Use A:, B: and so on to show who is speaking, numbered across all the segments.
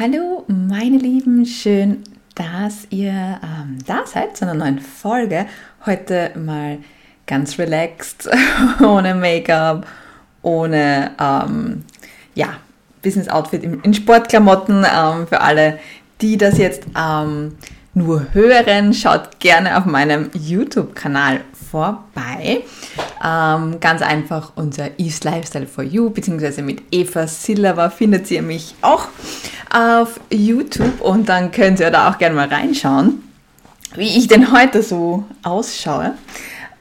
A: Hallo, meine Lieben, schön, dass ihr ähm, da seid zu einer neuen Folge. Heute mal ganz relaxed, ohne Make-up, ohne ähm, ja, Business-Outfit in, Sportklamotten. Ähm, für alle, die das jetzt ähm, nur hören, schaut gerne auf meinem YouTube-Kanal vorbei. Ähm, ganz einfach unser Eve's Lifestyle for You, beziehungsweise mit Eva Silva findet ihr mich auch auf YouTube und dann könnt ihr da auch gerne mal reinschauen, wie ich denn heute so ausschaue.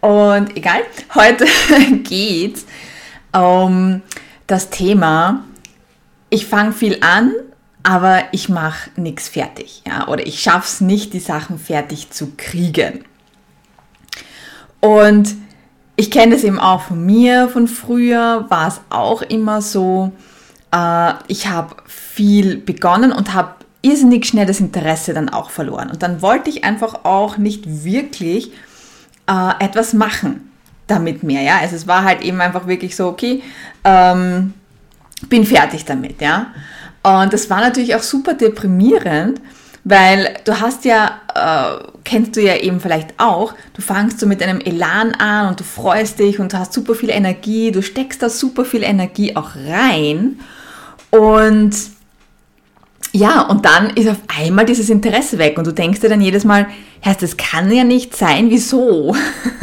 A: Und egal, heute geht um das Thema, ich fange viel an, aber ich mache nichts fertig. Ja? Oder ich schaffe es nicht, die Sachen fertig zu kriegen. Und ich kenne das eben auch von mir, von früher war es auch immer so, äh, ich habe viel begonnen und habe irrsinnig schnell das Interesse dann auch verloren. Und dann wollte ich einfach auch nicht wirklich äh, etwas machen damit mehr. Ja? Also es war halt eben einfach wirklich so, okay, ähm, bin fertig damit. Ja? Und das war natürlich auch super deprimierend, weil du hast ja, äh, kennst du ja eben vielleicht auch, du fangst so mit einem Elan an und du freust dich und du hast super viel Energie, du steckst da super viel Energie auch rein und ja, und dann ist auf einmal dieses Interesse weg und du denkst dir dann jedes Mal, heißt, das kann ja nicht sein, wieso?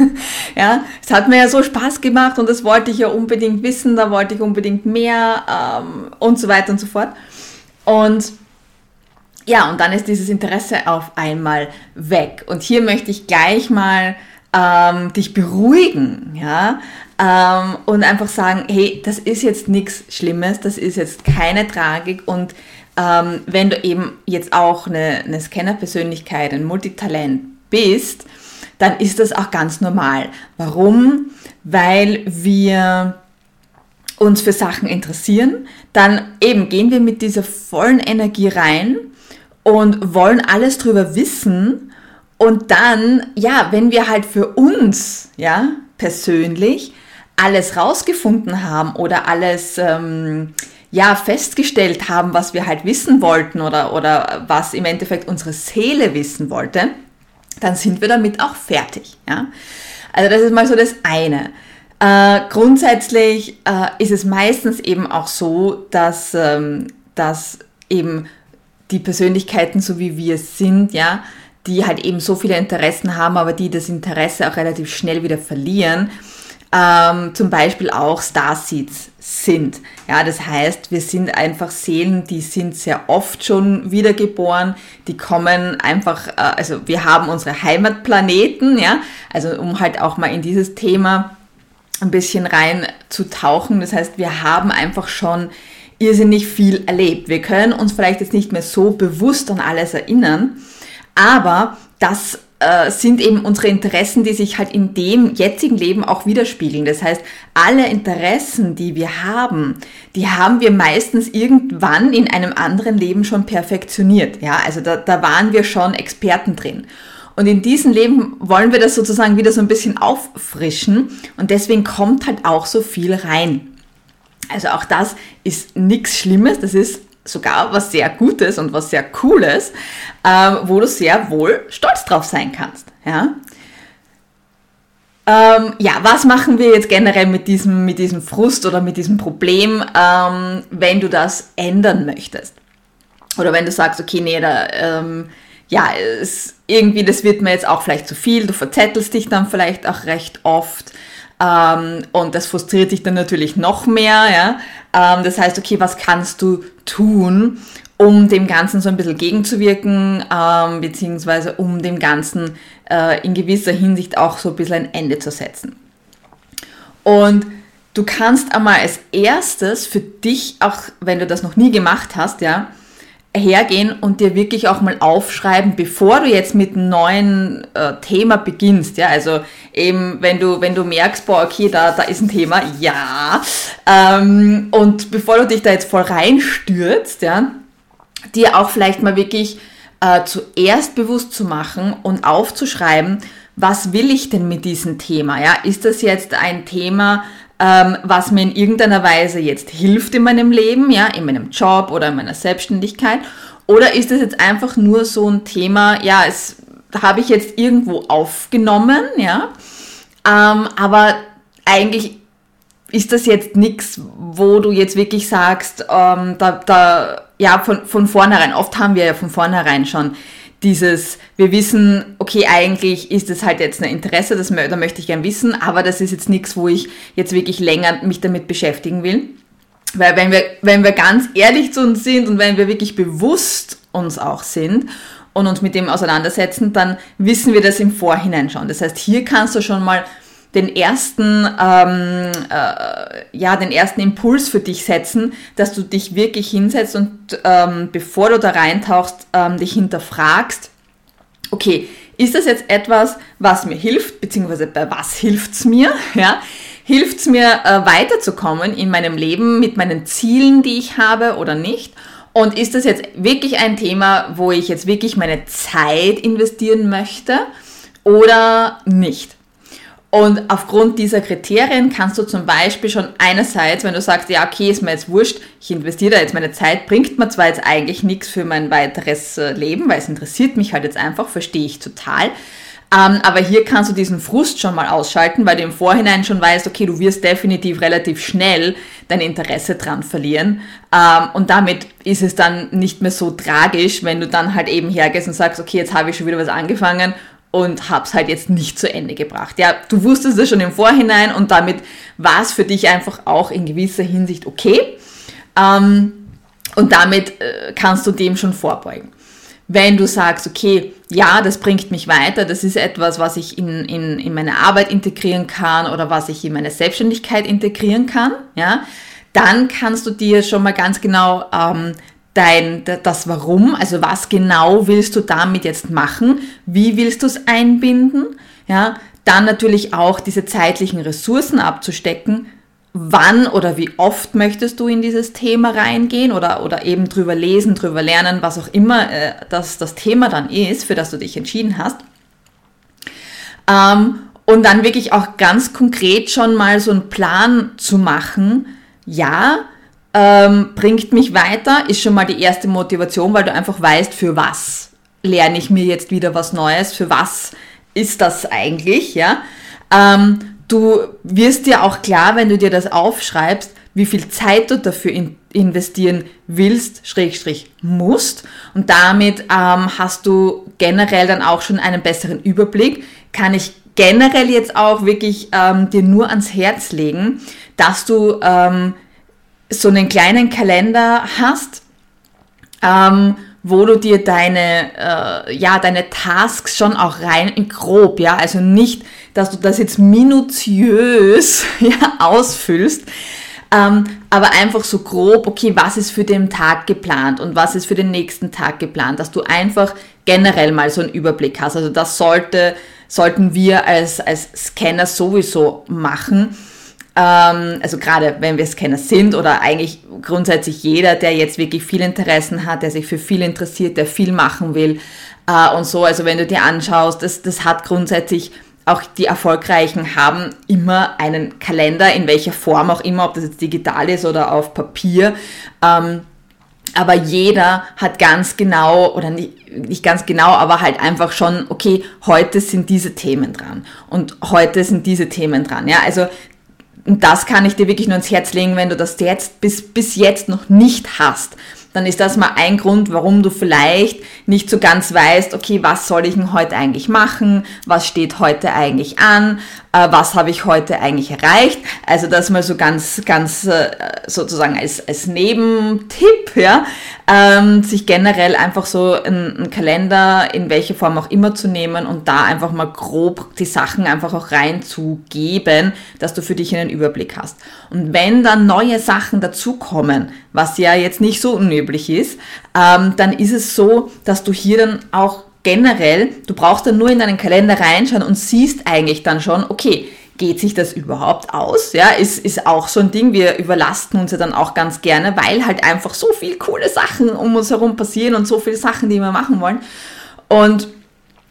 A: ja, es hat mir ja so Spaß gemacht und das wollte ich ja unbedingt wissen, da wollte ich unbedingt mehr ähm, und so weiter und so fort. Und ja, und dann ist dieses Interesse auf einmal weg. Und hier möchte ich gleich mal ähm, dich beruhigen, ja, ähm, und einfach sagen, hey, das ist jetzt nichts Schlimmes, das ist jetzt keine Tragik und ähm, wenn du eben jetzt auch eine, eine Scanner-Persönlichkeit, ein Multitalent bist, dann ist das auch ganz normal. Warum? Weil wir uns für Sachen interessieren, dann eben gehen wir mit dieser vollen Energie rein und wollen alles drüber wissen und dann, ja, wenn wir halt für uns, ja, persönlich alles rausgefunden haben oder alles, ähm, ja, festgestellt haben, was wir halt wissen wollten oder, oder was im Endeffekt unsere Seele wissen wollte, dann sind wir damit auch fertig, ja. Also das ist mal so das eine. Äh, grundsätzlich äh, ist es meistens eben auch so, dass, ähm, dass eben die Persönlichkeiten, so wie wir sind, ja, die halt eben so viele Interessen haben, aber die das Interesse auch relativ schnell wieder verlieren, ähm, zum Beispiel auch Starseeds sind. Ja, das heißt, wir sind einfach Seelen, die sind sehr oft schon wiedergeboren, die kommen einfach, äh, also wir haben unsere Heimatplaneten, ja, also um halt auch mal in dieses Thema ein bisschen rein zu tauchen. Das heißt, wir haben einfach schon irrsinnig viel erlebt. Wir können uns vielleicht jetzt nicht mehr so bewusst an alles erinnern, aber das äh, sind eben unsere Interessen, die sich halt in dem jetzigen Leben auch widerspiegeln. Das heißt, alle Interessen, die wir haben, die haben wir meistens irgendwann in einem anderen Leben schon perfektioniert. Ja, also da, da waren wir schon Experten drin. Und in diesem Leben wollen wir das sozusagen wieder so ein bisschen auffrischen und deswegen kommt halt auch so viel rein. Also auch das ist nichts Schlimmes, das ist sogar was sehr Gutes und was sehr Cooles, ähm, wo du sehr wohl stolz drauf sein kannst. Ja? Ähm, ja, was machen wir jetzt generell mit diesem, mit diesem Frust oder mit diesem Problem, ähm, wenn du das ändern möchtest? Oder wenn du sagst, okay, nee, da, ähm, ja, es, irgendwie, das wird mir jetzt auch vielleicht zu viel, du verzettelst dich dann vielleicht auch recht oft. Ähm, und das frustriert dich dann natürlich noch mehr. Ja? Ähm, das heißt, okay, was kannst du tun, um dem Ganzen so ein bisschen gegenzuwirken, ähm, beziehungsweise um dem Ganzen äh, in gewisser Hinsicht auch so ein bisschen ein Ende zu setzen. Und du kannst einmal als erstes für dich, auch wenn du das noch nie gemacht hast, ja, hergehen und dir wirklich auch mal aufschreiben, bevor du jetzt mit einem neuen äh, Thema beginnst. Ja, also eben, wenn du, wenn du merkst, boah, okay, da, da ist ein Thema, ja. Ähm, und bevor du dich da jetzt voll reinstürzt, ja, dir auch vielleicht mal wirklich äh, zuerst bewusst zu machen und aufzuschreiben, was will ich denn mit diesem Thema? Ja, ist das jetzt ein Thema, ähm, was mir in irgendeiner Weise jetzt hilft in meinem Leben, ja, in meinem Job oder in meiner Selbstständigkeit? Oder ist es jetzt einfach nur so ein Thema, ja, es habe ich jetzt irgendwo aufgenommen, ja, ähm, aber eigentlich ist das jetzt nichts, wo du jetzt wirklich sagst, ähm, da, da, ja, von, von vornherein, oft haben wir ja von vornherein schon dieses, wir wissen, okay, eigentlich ist es halt jetzt ein Interesse, das, da möchte ich gern wissen, aber das ist jetzt nichts, wo ich jetzt wirklich länger mich damit beschäftigen will. Weil wenn wir, wenn wir ganz ehrlich zu uns sind und wenn wir wirklich bewusst uns auch sind und uns mit dem auseinandersetzen, dann wissen wir das im Vorhinein schon. Das heißt, hier kannst du schon mal den ersten, ähm, äh, ja, den ersten Impuls für dich setzen, dass du dich wirklich hinsetzt und ähm, bevor du da reintauchst, ähm, dich hinterfragst, okay, ist das jetzt etwas, was mir hilft, beziehungsweise bei was hilft's mir, ja? Hilft's mir äh, weiterzukommen in meinem Leben mit meinen Zielen, die ich habe oder nicht? Und ist das jetzt wirklich ein Thema, wo ich jetzt wirklich meine Zeit investieren möchte oder nicht? Und aufgrund dieser Kriterien kannst du zum Beispiel schon einerseits, wenn du sagst, ja, okay, ist mir jetzt wurscht, ich investiere da jetzt meine Zeit, bringt mir zwar jetzt eigentlich nichts für mein weiteres äh, Leben, weil es interessiert mich halt jetzt einfach, verstehe ich total. Ähm, aber hier kannst du diesen Frust schon mal ausschalten, weil du im Vorhinein schon weißt, okay, du wirst definitiv relativ schnell dein Interesse dran verlieren. Ähm, und damit ist es dann nicht mehr so tragisch, wenn du dann halt eben hergehst und sagst, okay, jetzt habe ich schon wieder was angefangen und hab's halt jetzt nicht zu Ende gebracht. Ja, du wusstest es schon im Vorhinein und damit war es für dich einfach auch in gewisser Hinsicht okay. Ähm, und damit äh, kannst du dem schon vorbeugen. Wenn du sagst, okay, ja, das bringt mich weiter, das ist etwas, was ich in, in, in meine Arbeit integrieren kann oder was ich in meine Selbstständigkeit integrieren kann, ja, dann kannst du dir schon mal ganz genau ähm, dein, das Warum, also was genau willst du damit jetzt machen, wie willst du es einbinden, ja, dann natürlich auch diese zeitlichen Ressourcen abzustecken, wann oder wie oft möchtest du in dieses Thema reingehen oder, oder eben drüber lesen, drüber lernen, was auch immer äh, das, das Thema dann ist, für das du dich entschieden hast. Ähm, und dann wirklich auch ganz konkret schon mal so einen Plan zu machen, ja, ähm, bringt mich weiter, ist schon mal die erste Motivation, weil du einfach weißt, für was lerne ich mir jetzt wieder was Neues, für was ist das eigentlich, ja. Ähm, du wirst dir auch klar, wenn du dir das aufschreibst, wie viel Zeit du dafür in, investieren willst, Schrägstrich musst. Und damit ähm, hast du generell dann auch schon einen besseren Überblick. Kann ich generell jetzt auch wirklich ähm, dir nur ans Herz legen, dass du ähm, so einen kleinen Kalender hast, ähm, wo du dir deine, äh, ja, deine Tasks schon auch rein in grob, ja, also nicht, dass du das jetzt minutiös ja, ausfüllst, ähm, aber einfach so grob, okay, was ist für den Tag geplant und was ist für den nächsten Tag geplant, dass du einfach generell mal so einen Überblick hast. Also das sollte, sollten wir als, als Scanner sowieso machen ähm, also gerade wenn wir Scanner sind oder eigentlich grundsätzlich jeder, der jetzt wirklich viel Interessen hat, der sich für viel interessiert, der viel machen will äh, und so. Also wenn du dir anschaust, das, das hat grundsätzlich auch die Erfolgreichen haben immer einen Kalender, in welcher Form auch immer, ob das jetzt digital ist oder auf Papier. Ähm, aber jeder hat ganz genau, oder nicht, nicht ganz genau, aber halt einfach schon, okay, heute sind diese Themen dran und heute sind diese Themen dran. Ja, also und das kann ich dir wirklich nur ins Herz legen, wenn du das jetzt bis, bis jetzt noch nicht hast dann ist das mal ein Grund, warum du vielleicht nicht so ganz weißt, okay, was soll ich denn heute eigentlich machen? Was steht heute eigentlich an? Äh, was habe ich heute eigentlich erreicht? Also das mal so ganz, ganz äh, sozusagen als, als Nebentipp, ja, ähm, sich generell einfach so einen Kalender in welche Form auch immer zu nehmen und da einfach mal grob die Sachen einfach auch reinzugeben, dass du für dich einen Überblick hast. Und wenn dann neue Sachen dazukommen, was ja jetzt nicht so unüblich ist, ähm, dann ist es so, dass du hier dann auch generell, du brauchst dann nur in deinen Kalender reinschauen und siehst eigentlich dann schon, okay, geht sich das überhaupt aus? Ja, ist, ist auch so ein Ding. Wir überlasten uns ja dann auch ganz gerne, weil halt einfach so viel coole Sachen um uns herum passieren und so viele Sachen, die wir machen wollen. Und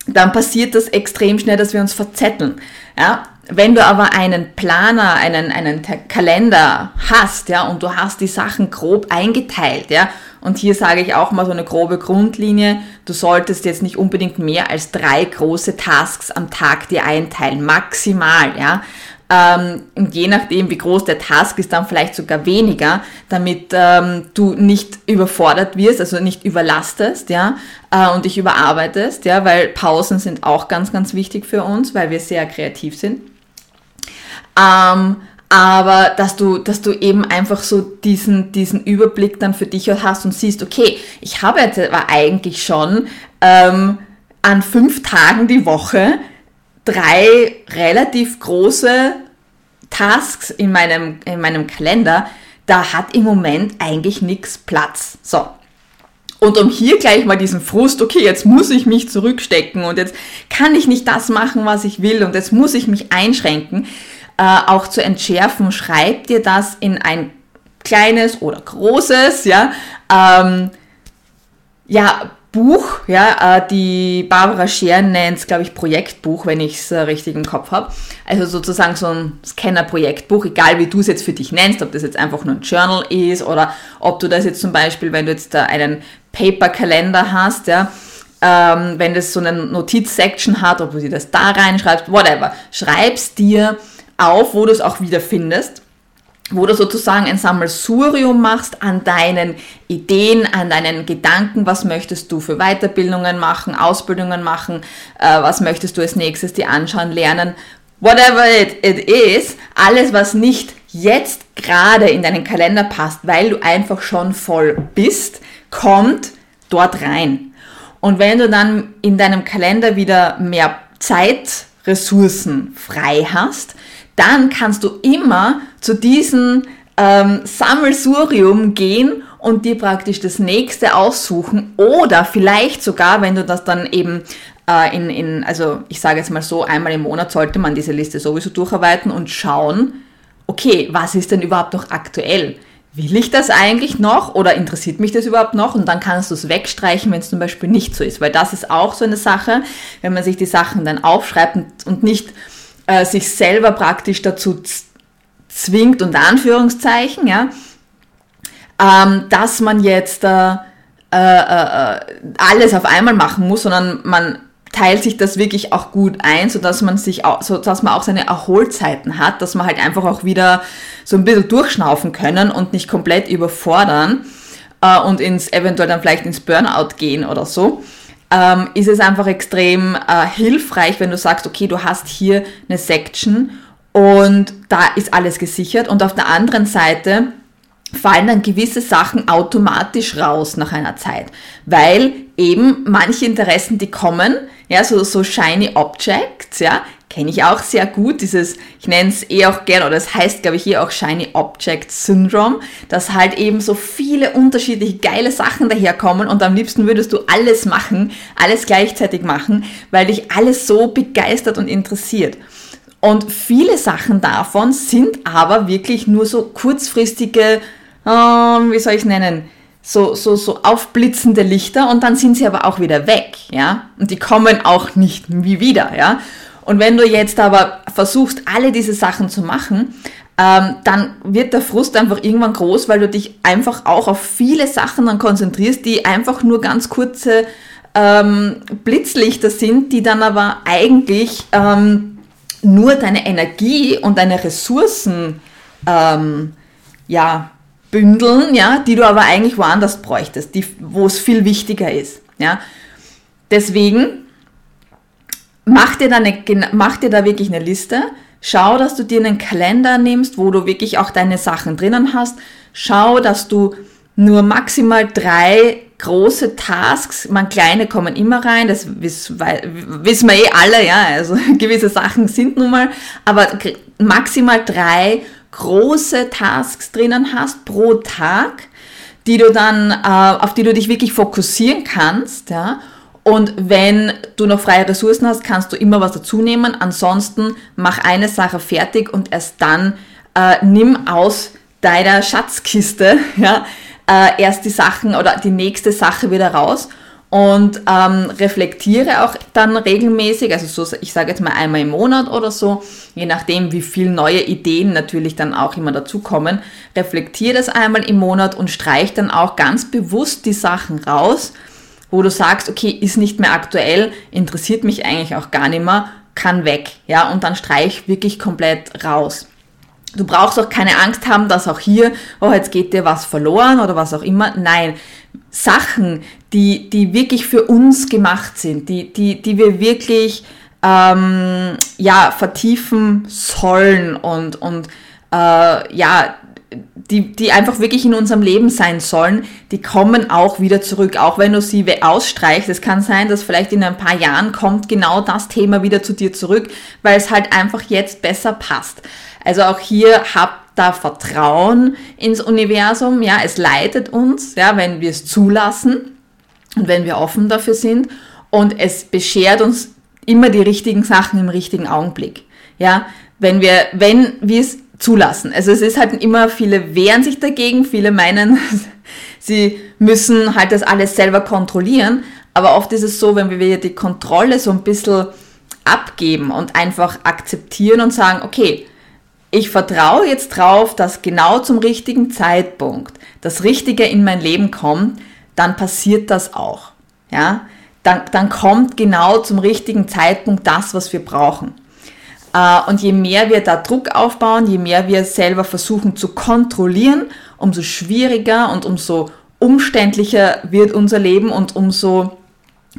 A: dann passiert das extrem schnell, dass wir uns verzetteln. Ja, wenn du aber einen Planer, einen, einen Kalender hast, ja, und du hast die Sachen grob eingeteilt, ja, und hier sage ich auch mal so eine grobe Grundlinie, du solltest jetzt nicht unbedingt mehr als drei große Tasks am Tag dir einteilen, maximal, ja. Ähm, und je nachdem, wie groß der Task ist, dann vielleicht sogar weniger, damit ähm, du nicht überfordert wirst, also nicht überlastest, ja, äh, und dich überarbeitest, ja, weil Pausen sind auch ganz, ganz wichtig für uns, weil wir sehr kreativ sind. Ähm, aber dass du, dass du eben einfach so diesen, diesen Überblick dann für dich hast und siehst, okay, ich habe jetzt aber eigentlich schon ähm, an fünf Tagen die Woche drei relativ große Tasks in meinem, in meinem Kalender, da hat im Moment eigentlich nichts Platz. So. Und um hier gleich mal diesen Frust, okay, jetzt muss ich mich zurückstecken und jetzt kann ich nicht das machen, was ich will und jetzt muss ich mich einschränken, äh, auch zu entschärfen, schreib dir das in ein kleines oder großes, ja, ähm, ja, Buch, ja, äh, die Barbara Scher nennt es, glaube ich, Projektbuch, wenn ich es äh, richtig im Kopf habe. Also sozusagen so ein Scanner-Projektbuch, egal wie du es jetzt für dich nennst, ob das jetzt einfach nur ein Journal ist oder ob du das jetzt zum Beispiel, wenn du jetzt da einen Paper-Kalender hast, ja, ähm, wenn das so eine Notiz-Section hat, ob du dir das da reinschreibst, whatever, schreibst dir auf, wo du es auch wieder findest wo du sozusagen ein Sammelsurium machst an deinen Ideen, an deinen Gedanken, was möchtest du für Weiterbildungen machen, Ausbildungen machen, äh, was möchtest du als nächstes dir anschauen, lernen, whatever it, it is, alles, was nicht jetzt gerade in deinen Kalender passt, weil du einfach schon voll bist, kommt dort rein. Und wenn du dann in deinem Kalender wieder mehr Zeitressourcen frei hast, dann kannst du immer zu diesem ähm, Sammelsurium gehen und dir praktisch das nächste aussuchen oder vielleicht sogar, wenn du das dann eben äh, in, in, also ich sage jetzt mal so, einmal im Monat sollte man diese Liste sowieso durcharbeiten und schauen, okay, was ist denn überhaupt noch aktuell? Will ich das eigentlich noch oder interessiert mich das überhaupt noch? Und dann kannst du es wegstreichen, wenn es zum Beispiel nicht so ist. Weil das ist auch so eine Sache, wenn man sich die Sachen dann aufschreibt und nicht äh, sich selber praktisch dazu zwingt, unter Anführungszeichen, ja, ähm, dass man jetzt äh, äh, äh, alles auf einmal machen muss, sondern man teilt sich das wirklich auch gut ein, so dass man sich auch, so man auch seine Erholzeiten hat, dass man halt einfach auch wieder so ein bisschen durchschnaufen können und nicht komplett überfordern äh, und ins eventuell dann vielleicht ins Burnout gehen oder so ähm, ist es einfach extrem äh, hilfreich, wenn du sagst, okay, du hast hier eine Section und da ist alles gesichert und auf der anderen Seite fallen dann gewisse Sachen automatisch raus nach einer Zeit, weil eben manche Interessen, die kommen, ja, so, so shiny Objects, ja, kenne ich auch sehr gut, dieses, ich nenne es eh auch gern, oder es das heißt, glaube ich, hier auch Shiny Object Syndrome, dass halt eben so viele unterschiedliche geile Sachen daherkommen und am liebsten würdest du alles machen, alles gleichzeitig machen, weil dich alles so begeistert und interessiert. Und viele Sachen davon sind aber wirklich nur so kurzfristige, äh, wie soll ich es nennen, so, so, so aufblitzende Lichter und dann sind sie aber auch wieder weg, ja. Und die kommen auch nicht wie wieder, ja. Und wenn du jetzt aber versuchst, alle diese Sachen zu machen, ähm, dann wird der Frust einfach irgendwann groß, weil du dich einfach auch auf viele Sachen dann konzentrierst, die einfach nur ganz kurze ähm, Blitzlichter sind, die dann aber eigentlich ähm, nur deine Energie und deine Ressourcen ähm, ja, bündeln, ja, die du aber eigentlich woanders bräuchtest, wo es viel wichtiger ist. Ja. Deswegen mach dir, da eine, mach dir da wirklich eine Liste. Schau, dass du dir einen Kalender nimmst, wo du wirklich auch deine Sachen drinnen hast. Schau, dass du nur maximal drei große Tasks, man kleine kommen immer rein, das wissen, wir eh alle, ja, also gewisse Sachen sind nun mal, aber maximal drei große Tasks drinnen hast pro Tag, die du dann, äh, auf die du dich wirklich fokussieren kannst, ja, und wenn du noch freie Ressourcen hast, kannst du immer was dazu nehmen. Ansonsten mach eine Sache fertig und erst dann äh, nimm aus deiner Schatzkiste ja, äh, erst die Sachen oder die nächste Sache wieder raus. und ähm, reflektiere auch dann regelmäßig, also so, ich sage jetzt mal einmal im Monat oder so, je nachdem, wie viel neue Ideen natürlich dann auch immer dazukommen, reflektiere das einmal im Monat und streich dann auch ganz bewusst die Sachen raus, wo du sagst, okay, ist nicht mehr aktuell, interessiert mich eigentlich auch gar nicht mehr, kann weg, ja, und dann streich wirklich komplett raus. Du brauchst auch keine Angst haben, dass auch hier, oh, jetzt geht dir was verloren oder was auch immer. Nein, Sachen, die, die wirklich für uns gemacht sind, die, die, die wir wirklich ähm, ja, vertiefen sollen und, und äh, ja, die, die einfach wirklich in unserem Leben sein sollen, die kommen auch wieder zurück, auch wenn du sie ausstreichst. Es kann sein, dass vielleicht in ein paar Jahren kommt genau das Thema wieder zu dir zurück, weil es halt einfach jetzt besser passt. Also auch hier habt da Vertrauen ins Universum, ja, es leitet uns, ja, wenn wir es zulassen und wenn wir offen dafür sind und es beschert uns immer die richtigen Sachen im richtigen Augenblick, ja, wenn wir, wenn wir es zulassen. Also es ist halt immer, viele wehren sich dagegen, viele meinen, sie müssen halt das alles selber kontrollieren, aber oft ist es so, wenn wir die Kontrolle so ein bisschen abgeben und einfach akzeptieren und sagen, okay, ich vertraue jetzt drauf, dass genau zum richtigen Zeitpunkt das Richtige in mein Leben kommt, dann passiert das auch. Ja? Dann, dann kommt genau zum richtigen Zeitpunkt das, was wir brauchen. Äh, und je mehr wir da Druck aufbauen, je mehr wir selber versuchen zu kontrollieren, umso schwieriger und umso umständlicher wird unser Leben und umso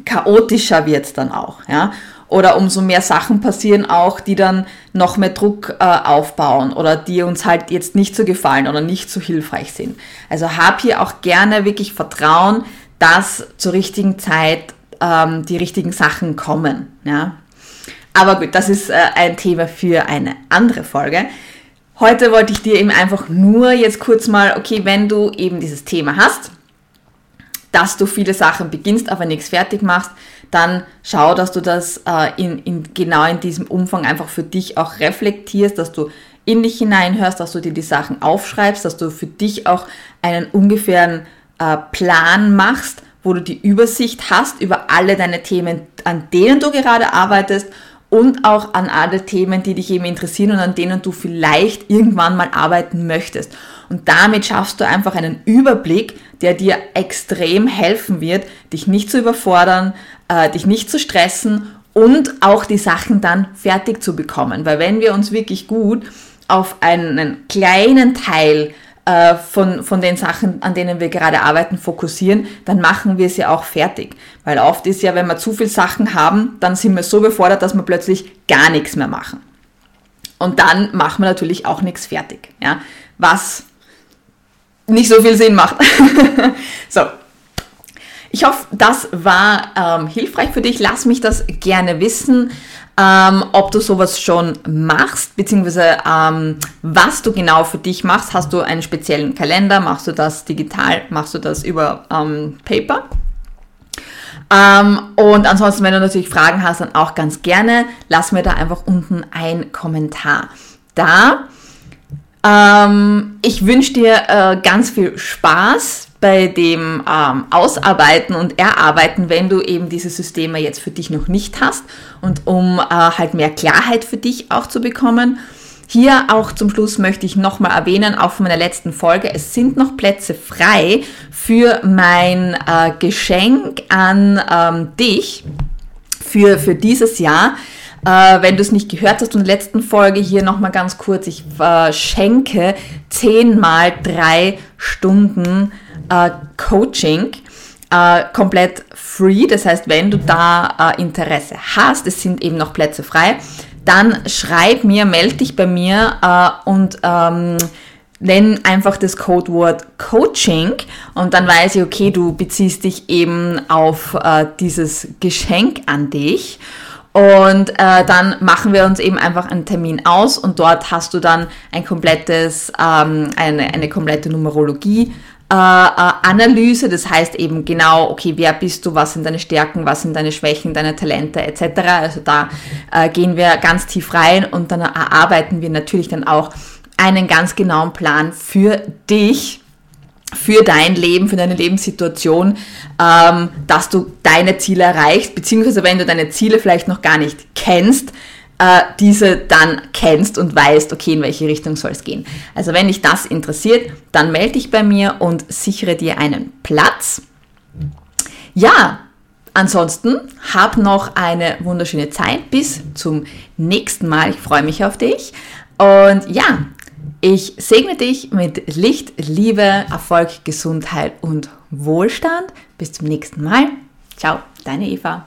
A: chaotischer wird es dann auch. Ja? oder umso mehr Sachen passieren auch, die dann noch mehr Druck äh, aufbauen oder die uns halt jetzt nicht so gefallen oder nicht so hilfreich sind. Also hab hier auch gerne wirklich Vertrauen, dass zur richtigen Zeit ähm, die richtigen Sachen kommen. Ja? Aber gut, das ist äh, ein Thema für eine andere Folge. Heute wollte ich dir eben einfach nur jetzt kurz mal, okay, wenn du eben dieses Thema hast, dass du viele Sachen beginnst, aber nichts fertig machst, dann schau, dass du das äh, in, in, genau in diesem Umfang einfach für dich auch reflektierst, dass du in dich hineinhörst, dass du dir die Sachen aufschreibst, dass du für dich auch einen ungefähren äh, Plan machst, wo du die Übersicht hast über alle deine Themen, an denen du gerade arbeitest und auch an alle Themen, die dich eben interessieren und an denen du vielleicht irgendwann mal arbeiten möchtest. Und damit schaffst du einfach einen Überblick, der dir extrem helfen wird, dich nicht zu überfordern, äh, dich nicht zu stressen und auch die Sachen dann fertig zu bekommen. Weil wenn wir uns wirklich gut auf einen kleinen Teil äh, von, von den Sachen, an denen wir gerade arbeiten, fokussieren, dann machen wir sie auch fertig. Weil oft ist ja, wenn wir zu viel Sachen haben, dann sind wir so befordert, dass wir plötzlich gar nichts mehr machen. Und dann machen wir natürlich auch nichts fertig. Ja? Was nicht so viel Sinn macht. so. Ich hoffe, das war ähm, hilfreich für dich. Lass mich das gerne wissen, ähm, ob du sowas schon machst, beziehungsweise ähm, was du genau für dich machst. Hast du einen speziellen Kalender? Machst du das digital? Machst du das über ähm, Paper? Ähm, und ansonsten, wenn du natürlich Fragen hast, dann auch ganz gerne. Lass mir da einfach unten einen Kommentar da. Ähm, ich wünsche dir äh, ganz viel Spaß bei dem ähm, Ausarbeiten und Erarbeiten, wenn du eben diese Systeme jetzt für dich noch nicht hast und um äh, halt mehr Klarheit für dich auch zu bekommen. Hier auch zum Schluss möchte ich nochmal erwähnen, auch von meiner letzten Folge, es sind noch Plätze frei für mein äh, Geschenk an ähm, dich für, für dieses Jahr. Äh, wenn du es nicht gehört hast in der letzten Folge, hier nochmal ganz kurz. Ich äh, schenke 10 mal 3 Stunden äh, Coaching. Uh, komplett free. Das heißt, wenn du da uh, Interesse hast, es sind eben noch Plätze frei, dann schreib mir, melde dich bei mir uh, und ähm, nenn einfach das Codewort Coaching und dann weiß ich, okay, du beziehst dich eben auf dieses Geschenk an dich und äh, dann machen wir uns eben einfach einen Termin aus und dort hast du dann ein komplettes, ähm, eine, eine komplette Numerologie. Äh, äh, Analyse, das heißt eben genau, okay, wer bist du, was sind deine Stärken, was sind deine Schwächen, deine Talente etc. Also da äh, gehen wir ganz tief rein und dann erarbeiten wir natürlich dann auch einen ganz genauen Plan für dich, für dein Leben, für deine Lebenssituation, ähm, dass du deine Ziele erreichst, beziehungsweise wenn du deine Ziele vielleicht noch gar nicht kennst, äh, diese dann kennst und weißt, okay, in welche Richtung soll es gehen. Also wenn dich das interessiert, dann melde dich bei mir und sichere dir einen Platz. Ja, ansonsten hab noch eine wunderschöne Zeit. Bis zum nächsten Mal. Ich freue mich auf dich. Und ja, ich segne dich mit Licht, Liebe, Erfolg, Gesundheit und Wohlstand. Bis zum nächsten Mal. Ciao, deine Eva.